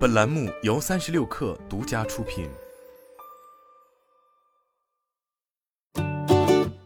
本栏目由三十六氪独家出品。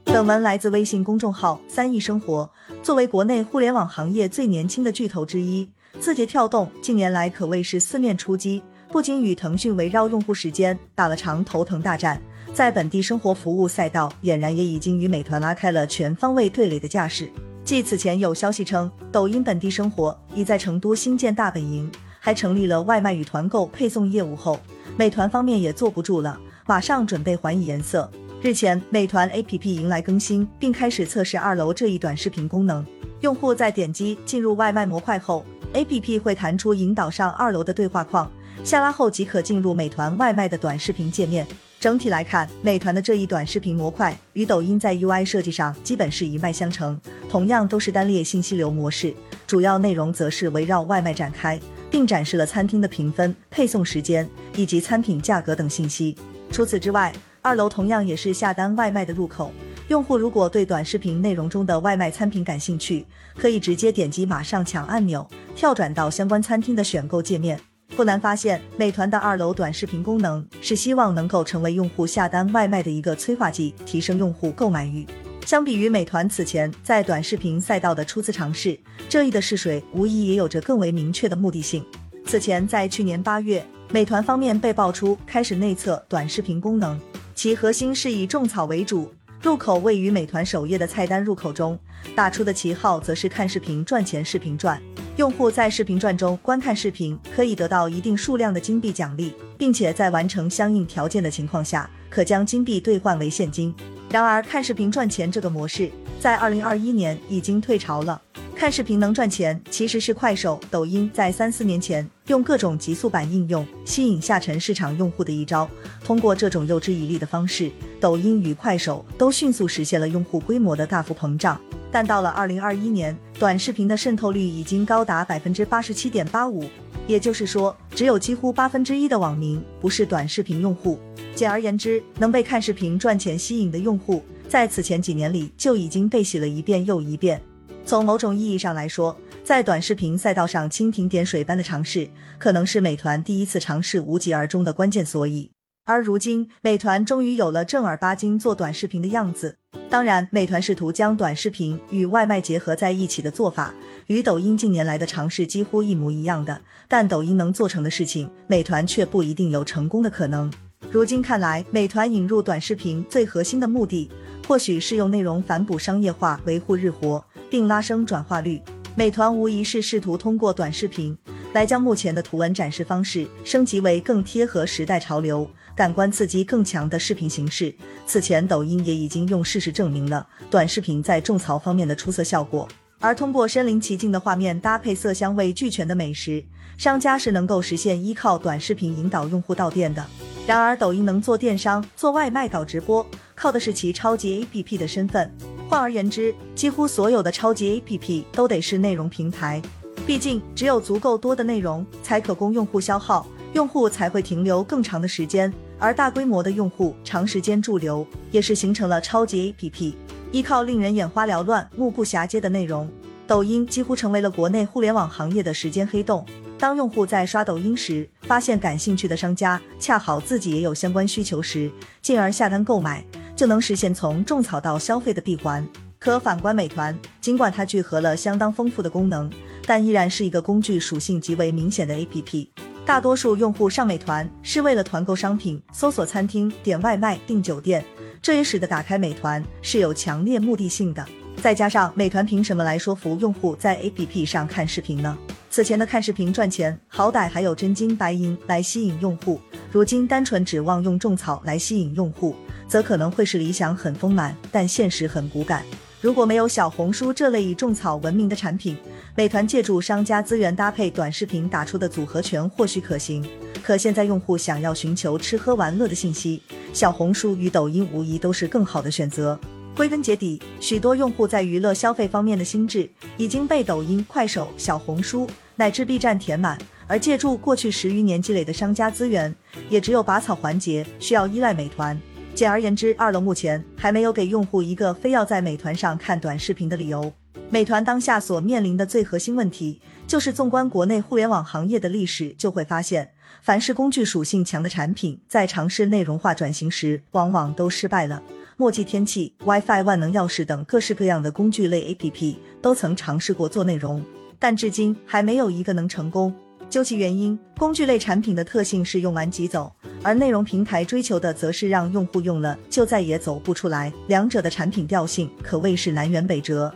本文来自微信公众号“三亿生活”。作为国内互联网行业最年轻的巨头之一，字节跳动近年来可谓是四面出击，不仅与腾讯围绕用户时间打了场头疼大战，在本地生活服务赛道，俨然也已经与美团拉开了全方位对垒的架势。继此前有消息称，抖音本地生活已在成都新建大本营，还成立了外卖与团购配送业务后，美团方面也坐不住了，马上准备还以颜色。日前，美团 APP 迎来更新，并开始测试二楼这一短视频功能。用户在点击进入外卖模块后，APP 会弹出引导上二楼的对话框，下拉后即可进入美团外卖的短视频界面。整体来看，美团的这一短视频模块与抖音在 UI 设计上基本是一脉相承，同样都是单列信息流模式，主要内容则是围绕外卖展开，并展示了餐厅的评分、配送时间以及餐品价格等信息。除此之外，二楼同样也是下单外卖的入口，用户如果对短视频内容中的外卖餐品感兴趣，可以直接点击马上抢按钮，跳转到相关餐厅的选购界面。不难发现，美团的二楼短视频功能是希望能够成为用户下单外卖的一个催化剂，提升用户购买欲。相比于美团此前在短视频赛道的初次尝试，这一的试水无疑也有着更为明确的目的性。此前，在去年八月，美团方面被爆出开始内测短视频功能，其核心是以种草为主，入口位于美团首页的菜单入口中，打出的旗号则是看视频赚钱，视频赚。用户在视频转中观看视频，可以得到一定数量的金币奖励，并且在完成相应条件的情况下，可将金币兑换为现金。然而，看视频赚钱这个模式在二零二一年已经退潮了。看视频能赚钱，其实是快手、抖音在三四年前用各种极速版应用吸引下沉市场用户的一招。通过这种诱之以利的方式，抖音与快手都迅速实现了用户规模的大幅膨胀。但到了二零二一年，短视频的渗透率已经高达百分之八十七点八五，也就是说，只有几乎八分之一的网民不是短视频用户。简而言之，能被看视频赚钱吸引的用户，在此前几年里就已经被洗了一遍又一遍。从某种意义上来说，在短视频赛道上蜻蜓点水般的尝试，可能是美团第一次尝试无疾而终的关键所以。而如今，美团终于有了正儿八经做短视频的样子。当然，美团试图将短视频与外卖结合在一起的做法，与抖音近年来的尝试几乎一模一样的。但抖音能做成的事情，美团却不一定有成功的可能。如今看来，美团引入短视频最核心的目的，或许是用内容反哺商业化，维护日活，并拉升转化率。美团无疑是试图通过短视频来将目前的图文展示方式升级为更贴合时代潮流。感官刺激更强的视频形式，此前抖音也已经用事实证明了短视频在种草方面的出色效果。而通过身临其境的画面搭配色香味俱全的美食，商家是能够实现依靠短视频引导用户到店的。然而，抖音能做电商、做外卖、搞直播，靠的是其超级 APP 的身份。换而言之，几乎所有的超级 APP 都得是内容平台，毕竟只有足够多的内容才可供用户消耗，用户才会停留更长的时间。而大规模的用户长时间驻留，也是形成了超级 APP。依靠令人眼花缭乱、目不暇接的内容，抖音几乎成为了国内互联网行业的时间黑洞。当用户在刷抖音时，发现感兴趣的商家恰好自己也有相关需求时，进而下单购买，就能实现从种草到消费的闭环。可反观美团，尽管它聚合了相当丰富的功能，但依然是一个工具属性极为明显的 APP。大多数用户上美团是为了团购商品、搜索餐厅、点外卖、订酒店，这也使得打开美团是有强烈目的性的。再加上美团凭什么来说服用户在 APP 上看视频呢？此前的看视频赚钱，好歹还有真金白银来吸引用户，如今单纯指望用种草来吸引用户，则可能会是理想很丰满，但现实很骨感。如果没有小红书这类以种草闻名的产品，美团借助商家资源搭配短视频打出的组合拳或许可行。可现在用户想要寻求吃喝玩乐的信息，小红书与抖音无疑都是更好的选择。归根结底，许多用户在娱乐消费方面的心智已经被抖音、快手、小红书乃至 B 站填满，而借助过去十余年积累的商家资源，也只有拔草环节需要依赖美团。简而言之，二楼目前还没有给用户一个非要在美团上看短视频的理由。美团当下所面临的最核心问题，就是纵观国内互联网行业的历史，就会发现，凡是工具属性强的产品，在尝试内容化转型时，往往都失败了。墨迹天气、WiFi、万能钥匙等各式各样的工具类 APP 都曾尝试过做内容，但至今还没有一个能成功。究其原因，工具类产品的特性是用完即走，而内容平台追求的则是让用户用了就再也走不出来，两者的产品调性可谓是南辕北辙。